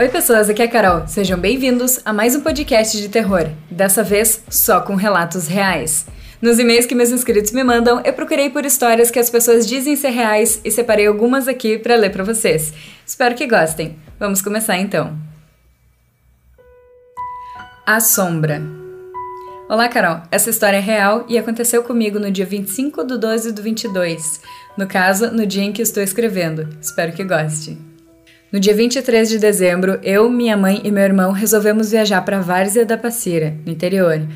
Oi, pessoas, aqui é a Carol. Sejam bem-vindos a mais um podcast de terror, dessa vez só com relatos reais. Nos e-mails que meus inscritos me mandam, eu procurei por histórias que as pessoas dizem ser reais e separei algumas aqui para ler para vocês. Espero que gostem. Vamos começar então. A Sombra. Olá, Carol. Essa história é real e aconteceu comigo no dia 25 do 12 do 22. No caso, no dia em que estou escrevendo. Espero que goste. No dia 23 de dezembro, eu, minha mãe e meu irmão resolvemos viajar para Várzea da Passira, no interior.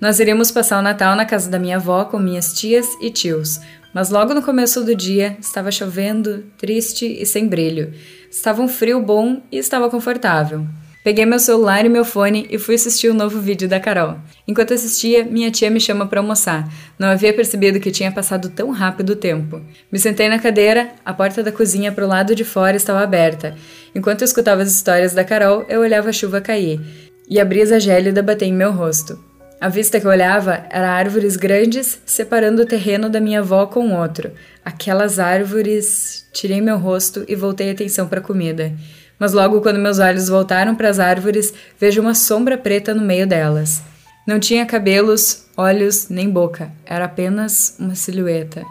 Nós iríamos passar o Natal na casa da minha avó com minhas tias e tios, mas logo no começo do dia estava chovendo, triste e sem brilho. Estava um frio bom e estava confortável. Peguei meu celular e meu fone e fui assistir o um novo vídeo da Carol. Enquanto assistia, minha tia me chama para almoçar. Não havia percebido que tinha passado tão rápido o tempo. Me sentei na cadeira, a porta da cozinha para o lado de fora estava aberta. Enquanto eu escutava as histórias da Carol, eu olhava a chuva cair. E a brisa gélida bater em meu rosto. A vista que eu olhava era árvores grandes separando o terreno da minha avó com outro. Aquelas árvores. Tirei meu rosto e voltei a atenção para a comida mas logo quando meus olhos voltaram para as árvores, vejo uma sombra preta no meio delas. Não tinha cabelos, olhos nem boca, era apenas uma silhueta.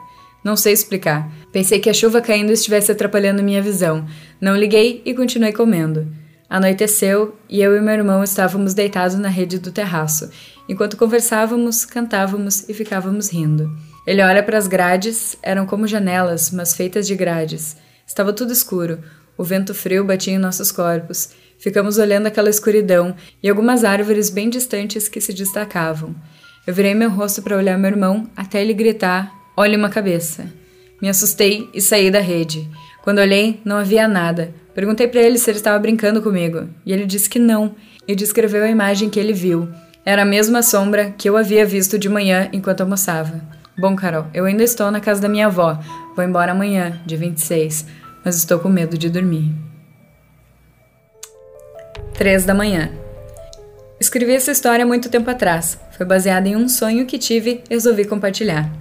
Não sei explicar. Pensei que a chuva caindo estivesse atrapalhando minha visão. Não liguei e continuei comendo. Anoiteceu e eu e meu irmão estávamos deitados na rede do terraço. Enquanto conversávamos, cantávamos e ficávamos rindo. Ele olha para as grades, eram como janelas, mas feitas de grades. Estava tudo escuro. O vento frio batia em nossos corpos. Ficamos olhando aquela escuridão e algumas árvores bem distantes que se destacavam. Eu virei meu rosto para olhar meu irmão até ele gritar: Olhe uma cabeça. Me assustei e saí da rede. Quando olhei, não havia nada. Perguntei para ele se ele estava brincando comigo, e ele disse que não, e descreveu a imagem que ele viu. Era a mesma sombra que eu havia visto de manhã enquanto almoçava. Bom, Carol, eu ainda estou na casa da minha avó. Vou embora amanhã, dia 26 mas estou com medo de dormir. 3 da manhã. Escrevi essa história muito tempo atrás. Foi baseada em um sonho que tive e resolvi compartilhar.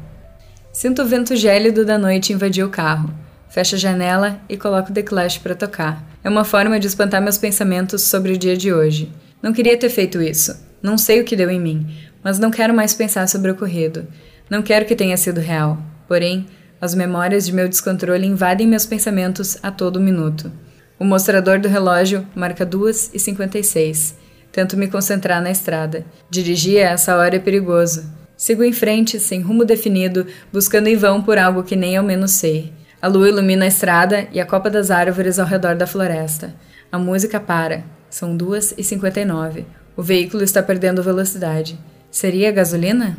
Sinto o vento gélido da noite invadir o carro. Fecho a janela e coloco The Clash para tocar. É uma forma de espantar meus pensamentos sobre o dia de hoje. Não queria ter feito isso. Não sei o que deu em mim, mas não quero mais pensar sobre o ocorrido. Não quero que tenha sido real. Porém, as memórias de meu descontrole invadem meus pensamentos a todo minuto. O mostrador do relógio marca 2 e 56. Tento me concentrar na estrada. Dirigir a essa hora é perigoso. Sigo em frente, sem rumo definido, buscando em vão por algo que nem ao menos sei. A lua ilumina a estrada e a copa das árvores ao redor da floresta. A música para. São 2 e 59. O veículo está perdendo velocidade. Seria gasolina?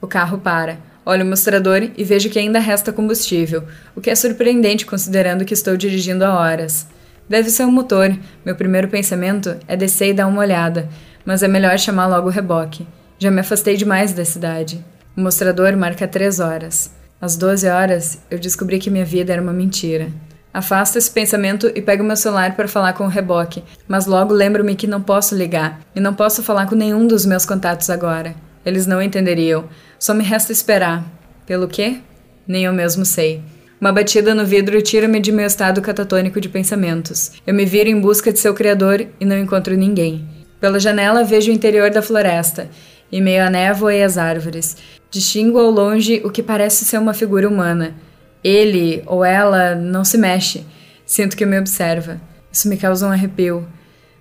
O carro para. Olho o mostrador e vejo que ainda resta combustível, o que é surpreendente considerando que estou dirigindo há horas. Deve ser o um motor. Meu primeiro pensamento é descer e dar uma olhada, mas é melhor chamar logo o reboque. Já me afastei demais da cidade. O mostrador marca três horas. Às 12 horas, eu descobri que minha vida era uma mentira. Afasto esse pensamento e pego meu celular para falar com o reboque, mas logo lembro-me que não posso ligar e não posso falar com nenhum dos meus contatos agora. Eles não entenderiam. Só me resta esperar. Pelo quê? Nem eu mesmo sei. Uma batida no vidro tira-me de meu estado catatônico de pensamentos. Eu me viro em busca de seu criador e não encontro ninguém. Pela janela vejo o interior da floresta, e meio à névoa e às árvores. Distingo ao longe o que parece ser uma figura humana. Ele ou ela não se mexe. Sinto que me observa. Isso me causa um arrepio.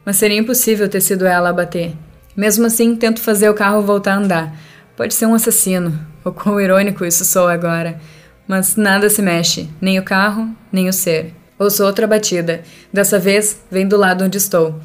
Mas seria impossível ter sido ela a bater. Mesmo assim, tento fazer o carro voltar a andar. Pode ser um assassino, ou quão irônico isso sou agora. Mas nada se mexe, nem o carro, nem o ser. Ouço outra batida. Dessa vez, vem do lado onde estou.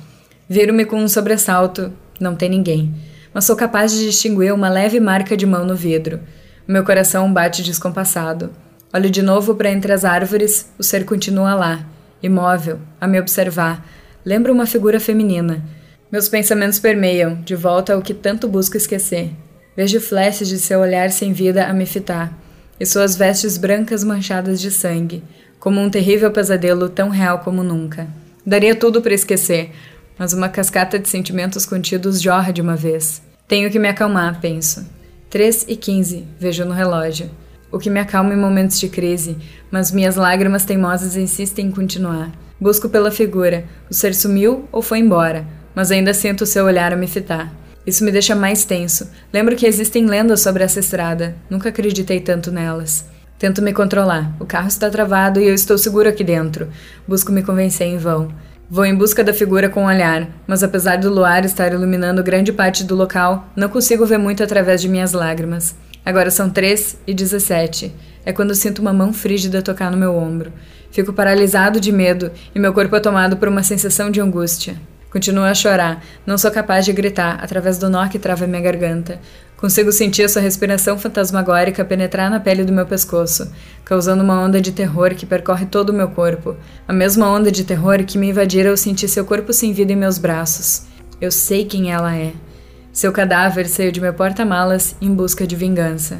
Viro-me com um sobressalto. Não tem ninguém. Mas sou capaz de distinguir uma leve marca de mão no vidro. Meu coração bate descompassado. Olho de novo para entre as árvores, o ser continua lá, imóvel, a me observar. Lembra uma figura feminina. Meus pensamentos permeiam, de volta ao que tanto busco esquecer. Vejo flashes de seu olhar sem vida a me fitar, e suas vestes brancas manchadas de sangue, como um terrível pesadelo tão real como nunca. Daria tudo para esquecer, mas uma cascata de sentimentos contidos jorra de uma vez. Tenho que me acalmar, penso. 3 e 15, vejo no relógio. o que me acalma em momentos de crise, mas minhas lágrimas teimosas insistem em continuar. Busco pela figura, o ser sumiu ou foi embora, mas ainda sinto seu olhar a me fitar. Isso me deixa mais tenso. Lembro que existem lendas sobre essa estrada, nunca acreditei tanto nelas. Tento me controlar. O carro está travado e eu estou seguro aqui dentro. Busco me convencer em vão. Vou em busca da figura com o olhar, mas apesar do luar estar iluminando grande parte do local, não consigo ver muito através de minhas lágrimas. Agora são 3 e 17. É quando sinto uma mão frígida tocar no meu ombro. Fico paralisado de medo e meu corpo é tomado por uma sensação de angústia. Continuo a chorar, não sou capaz de gritar através do nó que trava minha garganta. Consigo sentir a sua respiração fantasmagórica penetrar na pele do meu pescoço, causando uma onda de terror que percorre todo o meu corpo. A mesma onda de terror que me invadira ao sentir seu corpo sem vida em meus braços. Eu sei quem ela é. Seu cadáver saiu de meu porta-malas em busca de vingança.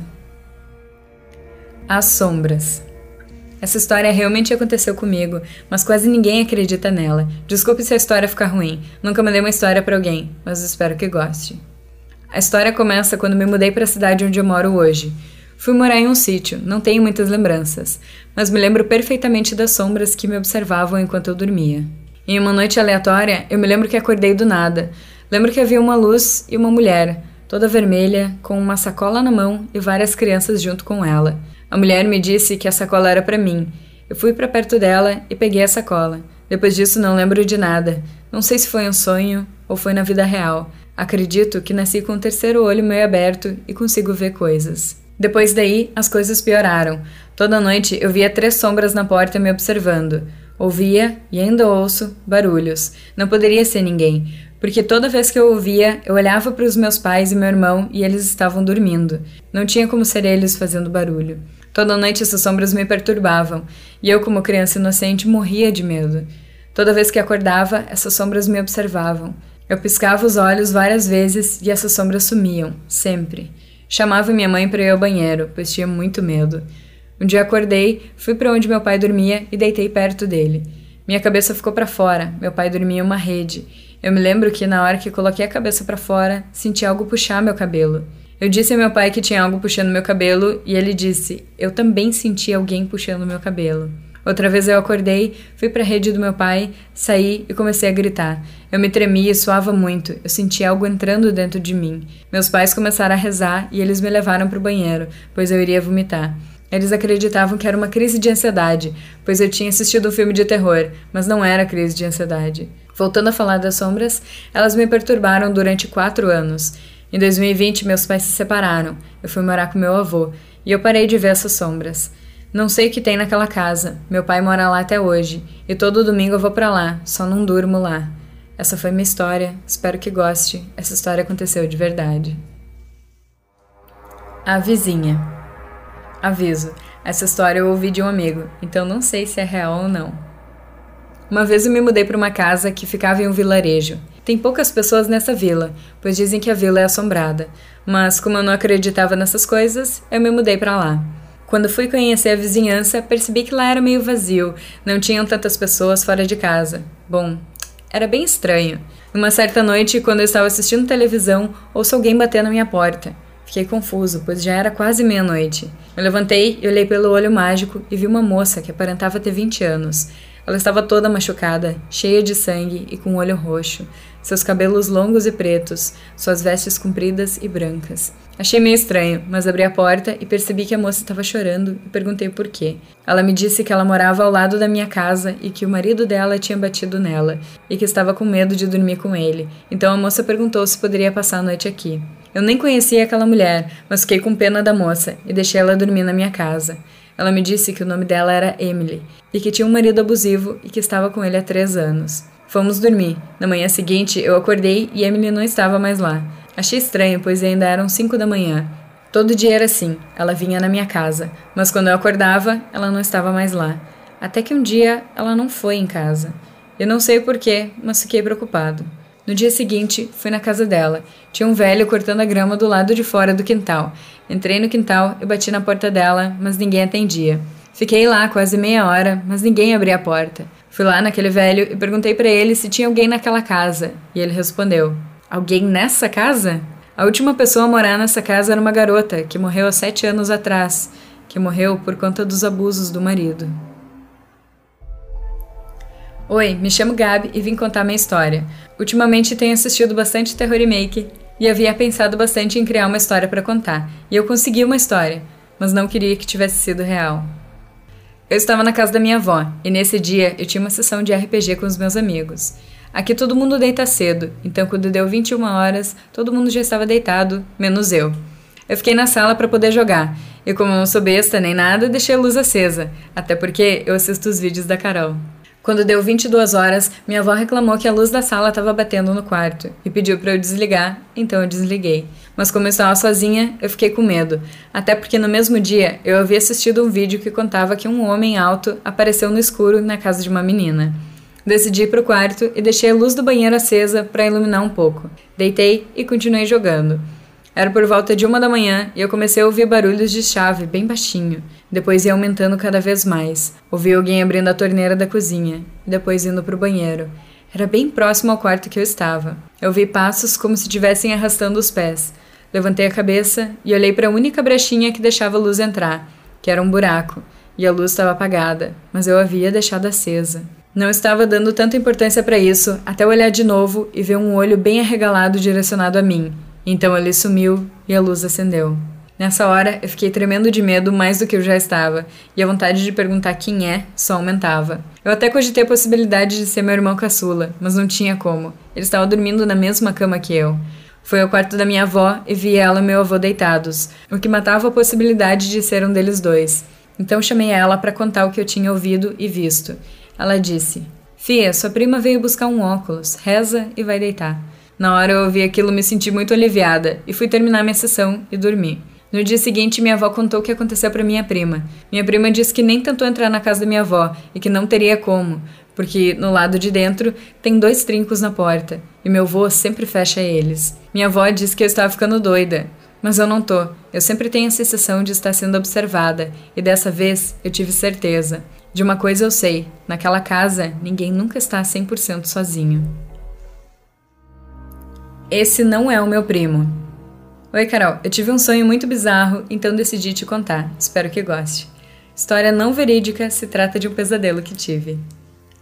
As sombras. Essa história realmente aconteceu comigo, mas quase ninguém acredita nela. Desculpe se a história ficar ruim. Nunca mandei uma história para alguém, mas espero que goste. A história começa quando me mudei para a cidade onde eu moro hoje. Fui morar em um sítio, não tenho muitas lembranças, mas me lembro perfeitamente das sombras que me observavam enquanto eu dormia. Em uma noite aleatória, eu me lembro que acordei do nada. Lembro que havia uma luz e uma mulher, toda vermelha, com uma sacola na mão e várias crianças junto com ela. A mulher me disse que a sacola era para mim. Eu fui para perto dela e peguei a sacola. Depois disso, não lembro de nada. Não sei se foi um sonho ou foi na vida real. Acredito que nasci com o terceiro olho meio aberto e consigo ver coisas. Depois daí, as coisas pioraram. Toda noite eu via três sombras na porta me observando. Ouvia, e ainda ouço, barulhos. Não poderia ser ninguém, porque toda vez que eu ouvia, eu olhava para os meus pais e meu irmão e eles estavam dormindo. Não tinha como ser eles fazendo barulho. Toda noite essas sombras me perturbavam, e eu, como criança inocente, morria de medo. Toda vez que acordava, essas sombras me observavam. Eu piscava os olhos várias vezes e essas sombras sumiam, sempre. Chamava minha mãe para ir ao banheiro, pois tinha muito medo. Um dia acordei, fui para onde meu pai dormia e deitei perto dele. Minha cabeça ficou para fora, meu pai dormia em uma rede. Eu me lembro que na hora que coloquei a cabeça para fora, senti algo puxar meu cabelo. Eu disse a meu pai que tinha algo puxando meu cabelo e ele disse: Eu também senti alguém puxando meu cabelo. Outra vez eu acordei, fui para a rede do meu pai, saí e comecei a gritar. Eu me tremia e suava muito. Eu sentia algo entrando dentro de mim. Meus pais começaram a rezar e eles me levaram para o banheiro, pois eu iria vomitar. Eles acreditavam que era uma crise de ansiedade, pois eu tinha assistido um filme de terror, mas não era crise de ansiedade. Voltando a falar das sombras, elas me perturbaram durante quatro anos. Em 2020, meus pais se separaram. Eu fui morar com meu avô e eu parei de ver essas sombras. Não sei o que tem naquela casa. Meu pai mora lá até hoje. E todo domingo eu vou para lá, só não durmo lá. Essa foi minha história. Espero que goste. Essa história aconteceu de verdade. A vizinha. Aviso: essa história eu ouvi de um amigo, então não sei se é real ou não. Uma vez eu me mudei para uma casa que ficava em um vilarejo. Tem poucas pessoas nessa vila, pois dizem que a vila é assombrada. Mas como eu não acreditava nessas coisas, eu me mudei para lá. Quando fui conhecer a vizinhança, percebi que lá era meio vazio, não tinham tantas pessoas fora de casa. Bom, era bem estranho. Uma certa noite, quando eu estava assistindo televisão, ouço alguém bater na minha porta. Fiquei confuso, pois já era quase meia-noite. Eu levantei e olhei pelo olho mágico e vi uma moça que aparentava ter 20 anos. Ela estava toda machucada, cheia de sangue e com o olho roxo, seus cabelos longos e pretos, suas vestes compridas e brancas. Achei meio estranho, mas abri a porta e percebi que a moça estava chorando e perguntei por quê. Ela me disse que ela morava ao lado da minha casa e que o marido dela tinha batido nela e que estava com medo de dormir com ele. Então a moça perguntou se poderia passar a noite aqui. Eu nem conhecia aquela mulher, mas fiquei com pena da moça e deixei ela dormir na minha casa. Ela me disse que o nome dela era Emily e que tinha um marido abusivo e que estava com ele há três anos. Fomos dormir. Na manhã seguinte, eu acordei e Emily não estava mais lá. Achei estranho, pois ainda eram cinco da manhã. Todo dia era assim, ela vinha na minha casa, mas quando eu acordava, ela não estava mais lá. Até que um dia ela não foi em casa. Eu não sei o porquê, mas fiquei preocupado. No dia seguinte, fui na casa dela. Tinha um velho cortando a grama do lado de fora do quintal. Entrei no quintal e bati na porta dela, mas ninguém atendia. Fiquei lá quase meia hora, mas ninguém abria a porta. Fui lá naquele velho e perguntei para ele se tinha alguém naquela casa, e ele respondeu: Alguém nessa casa? A última pessoa a morar nessa casa era uma garota que morreu há sete anos atrás, que morreu por conta dos abusos do marido. Oi, me chamo Gabi e vim contar minha história. Ultimamente tenho assistido bastante terror remake e havia pensado bastante em criar uma história para contar. E eu consegui uma história, mas não queria que tivesse sido real. Eu estava na casa da minha avó e nesse dia eu tinha uma sessão de RPG com os meus amigos. Aqui todo mundo deita cedo, então quando deu 21 horas, todo mundo já estava deitado, menos eu. Eu fiquei na sala para poder jogar, e como eu não sou besta nem nada, deixei a luz acesa, até porque eu assisto os vídeos da Carol. Quando deu 22 horas, minha avó reclamou que a luz da sala estava batendo no quarto e pediu para eu desligar, então eu desliguei. Mas como eu estava sozinha, eu fiquei com medo, até porque no mesmo dia eu havia assistido um vídeo que contava que um homem alto apareceu no escuro na casa de uma menina. Decidi ir para o quarto e deixei a luz do banheiro acesa para iluminar um pouco. Deitei e continuei jogando. Era por volta de uma da manhã e eu comecei a ouvir barulhos de chave bem baixinho. Depois ia aumentando cada vez mais. Ouvi alguém abrindo a torneira da cozinha depois indo para o banheiro. Era bem próximo ao quarto que eu estava. Eu ouvi passos como se estivessem arrastando os pés. Levantei a cabeça e olhei para a única brechinha que deixava a luz entrar, que era um buraco, e a luz estava apagada, mas eu havia deixado acesa. Não estava dando tanta importância para isso até olhar de novo e ver um olho bem arregalado direcionado a mim, então ele sumiu e a luz acendeu. Nessa hora, eu fiquei tremendo de medo mais do que eu já estava, e a vontade de perguntar quem é só aumentava. Eu até cogitei a possibilidade de ser meu irmão caçula, mas não tinha como. Ele estava dormindo na mesma cama que eu. Fui ao quarto da minha avó e vi ela e meu avô deitados, o que matava a possibilidade de ser um deles dois. Então chamei ela para contar o que eu tinha ouvido e visto. Ela disse: Fia, sua prima veio buscar um óculos, reza e vai deitar. Na hora eu ouvi aquilo, me senti muito aliviada e fui terminar minha sessão e dormi. No dia seguinte, minha avó contou o que aconteceu para minha prima. Minha prima disse que nem tentou entrar na casa da minha avó e que não teria como, porque no lado de dentro tem dois trincos na porta e meu avô sempre fecha eles. Minha avó disse que eu estava ficando doida, mas eu não tô. Eu sempre tenho a sensação de estar sendo observada e dessa vez eu tive certeza. De uma coisa eu sei: naquela casa ninguém nunca está 100% sozinho. Esse não é o meu primo. Oi, Carol. Eu tive um sonho muito bizarro, então decidi te contar. Espero que goste. História não verídica, se trata de um pesadelo que tive.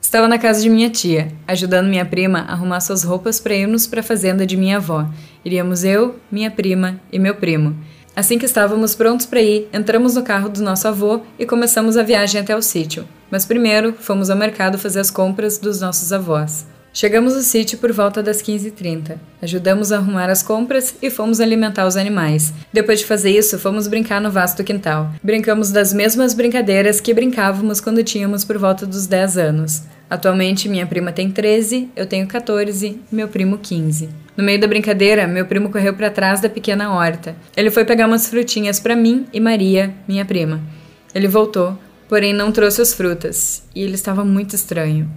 Estava na casa de minha tia, ajudando minha prima a arrumar suas roupas para irmos para a fazenda de minha avó. Iríamos eu, minha prima e meu primo. Assim que estávamos prontos para ir, entramos no carro do nosso avô e começamos a viagem até o sítio. Mas primeiro, fomos ao mercado fazer as compras dos nossos avós. Chegamos no sítio por volta das 15h30. Ajudamos a arrumar as compras e fomos alimentar os animais. Depois de fazer isso, fomos brincar no vasto quintal. Brincamos das mesmas brincadeiras que brincávamos quando tínhamos por volta dos 10 anos. Atualmente, minha prima tem 13, eu tenho 14 e meu primo 15. No meio da brincadeira, meu primo correu para trás da pequena horta. Ele foi pegar umas frutinhas para mim e Maria, minha prima. Ele voltou, porém não trouxe as frutas, e ele estava muito estranho.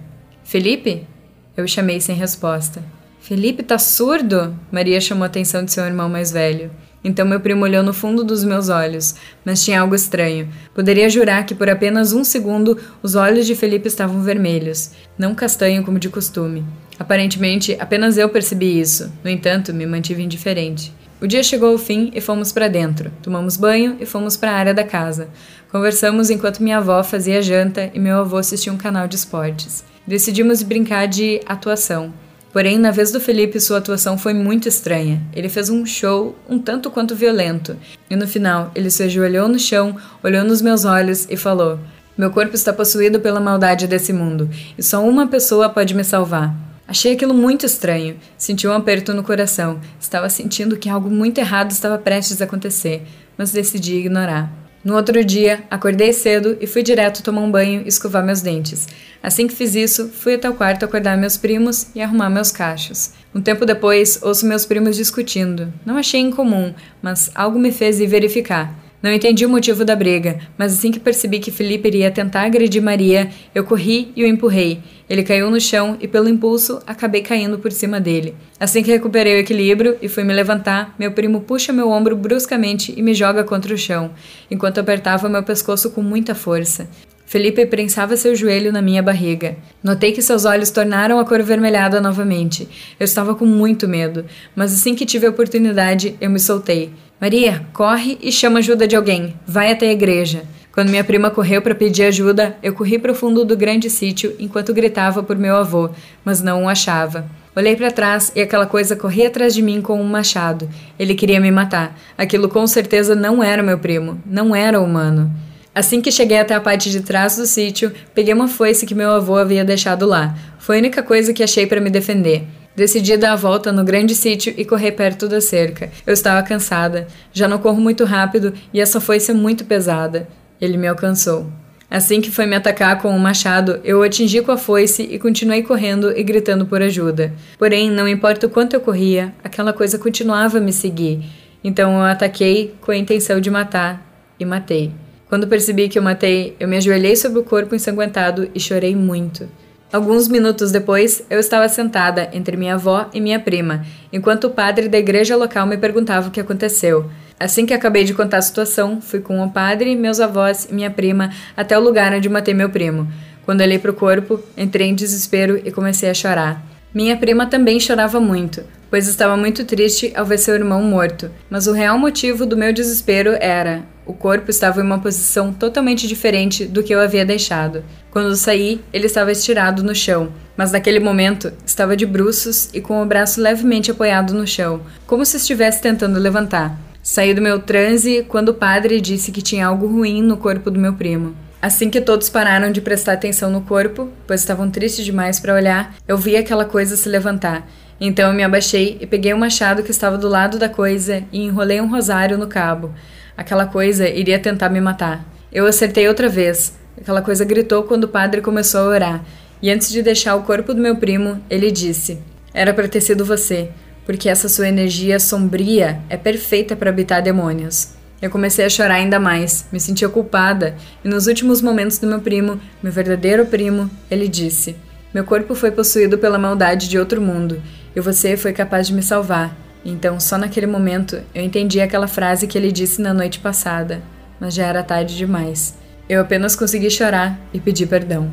Felipe? Eu chamei sem resposta. Felipe, tá surdo? Maria chamou a atenção de seu irmão mais velho. Então meu primo olhou no fundo dos meus olhos, mas tinha algo estranho. Poderia jurar que por apenas um segundo os olhos de Felipe estavam vermelhos, não castanho como de costume. Aparentemente, apenas eu percebi isso. No entanto, me mantive indiferente. O dia chegou ao fim e fomos para dentro. Tomamos banho e fomos para a área da casa. Conversamos enquanto minha avó fazia janta e meu avô assistia um canal de esportes. Decidimos brincar de atuação. Porém, na vez do Felipe, sua atuação foi muito estranha. Ele fez um show um tanto quanto violento. E no final, ele se ajoelhou no chão, olhou nos meus olhos e falou: Meu corpo está possuído pela maldade desse mundo, e só uma pessoa pode me salvar. Achei aquilo muito estranho. Senti um aperto no coração. Estava sentindo que algo muito errado estava prestes a acontecer, mas decidi ignorar. No outro dia, acordei cedo e fui direto tomar um banho e escovar meus dentes. Assim que fiz isso, fui até o quarto acordar meus primos e arrumar meus cachos. Um tempo depois, ouço meus primos discutindo. Não achei incomum, mas algo me fez ir verificar. Não entendi o motivo da briga, mas assim que percebi que Felipe iria tentar agredir Maria, eu corri e o empurrei. Ele caiu no chão e, pelo impulso, acabei caindo por cima dele. Assim que recuperei o equilíbrio e fui me levantar, meu primo puxa meu ombro bruscamente e me joga contra o chão, enquanto apertava meu pescoço com muita força. Felipe prensava seu joelho na minha barriga. Notei que seus olhos tornaram a cor avermelhada novamente. Eu estava com muito medo, mas assim que tive a oportunidade, eu me soltei. Maria, corre e chama ajuda de alguém. Vai até a igreja. Quando minha prima correu para pedir ajuda, eu corri para o fundo do grande sítio enquanto gritava por meu avô, mas não o achava. Olhei para trás e aquela coisa corria atrás de mim com um machado. Ele queria me matar. Aquilo com certeza não era meu primo, não era humano. Assim que cheguei até a parte de trás do sítio, peguei uma foice que meu avô havia deixado lá. Foi a única coisa que achei para me defender. Decidi dar a volta no grande sítio e correr perto da cerca. Eu estava cansada, já não corro muito rápido e essa foice é muito pesada. Ele me alcançou. Assim que foi me atacar com o um machado, eu o atingi com a foice e continuei correndo e gritando por ajuda. Porém, não importa o quanto eu corria, aquela coisa continuava a me seguir. Então eu ataquei com a intenção de matar e matei. Quando percebi que eu matei, eu me ajoelhei sobre o corpo ensanguentado e chorei muito. Alguns minutos depois, eu estava sentada entre minha avó e minha prima, enquanto o padre da igreja local me perguntava o que aconteceu. Assim que acabei de contar a situação, fui com o padre, meus avós e minha prima até o lugar onde matei meu primo. Quando olhei para o corpo, entrei em desespero e comecei a chorar. Minha prima também chorava muito, pois estava muito triste ao ver seu irmão morto. Mas o real motivo do meu desespero era: o corpo estava em uma posição totalmente diferente do que eu havia deixado. Quando saí, ele estava estirado no chão, mas naquele momento estava de bruços e com o braço levemente apoiado no chão, como se estivesse tentando levantar. Saí do meu transe quando o padre disse que tinha algo ruim no corpo do meu primo. Assim que todos pararam de prestar atenção no corpo, pois estavam tristes demais para olhar, eu vi aquela coisa se levantar. Então eu me abaixei e peguei o machado que estava do lado da coisa e enrolei um rosário no cabo. Aquela coisa iria tentar me matar. Eu acertei outra vez, Aquela coisa gritou quando o padre começou a orar, e antes de deixar o corpo do meu primo, ele disse: Era para ter sido você, porque essa sua energia sombria é perfeita para habitar demônios. Eu comecei a chorar ainda mais, me sentia culpada, e nos últimos momentos do meu primo, meu verdadeiro primo, ele disse: Meu corpo foi possuído pela maldade de outro mundo, e você foi capaz de me salvar. Então, só naquele momento, eu entendi aquela frase que ele disse na noite passada, mas já era tarde demais. Eu apenas consegui chorar e pedir perdão.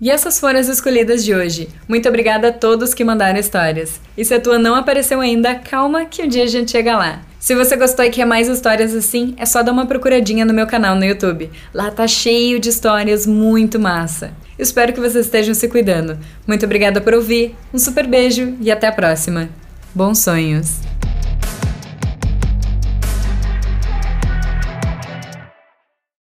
E essas foram as escolhidas de hoje. Muito obrigada a todos que mandaram histórias. E se a tua não apareceu ainda, calma que um dia a gente chega lá. Se você gostou e quer mais histórias assim, é só dar uma procuradinha no meu canal no YouTube. Lá tá cheio de histórias muito massa. Espero que vocês estejam se cuidando. Muito obrigada por ouvir, um super beijo e até a próxima. Bons sonhos!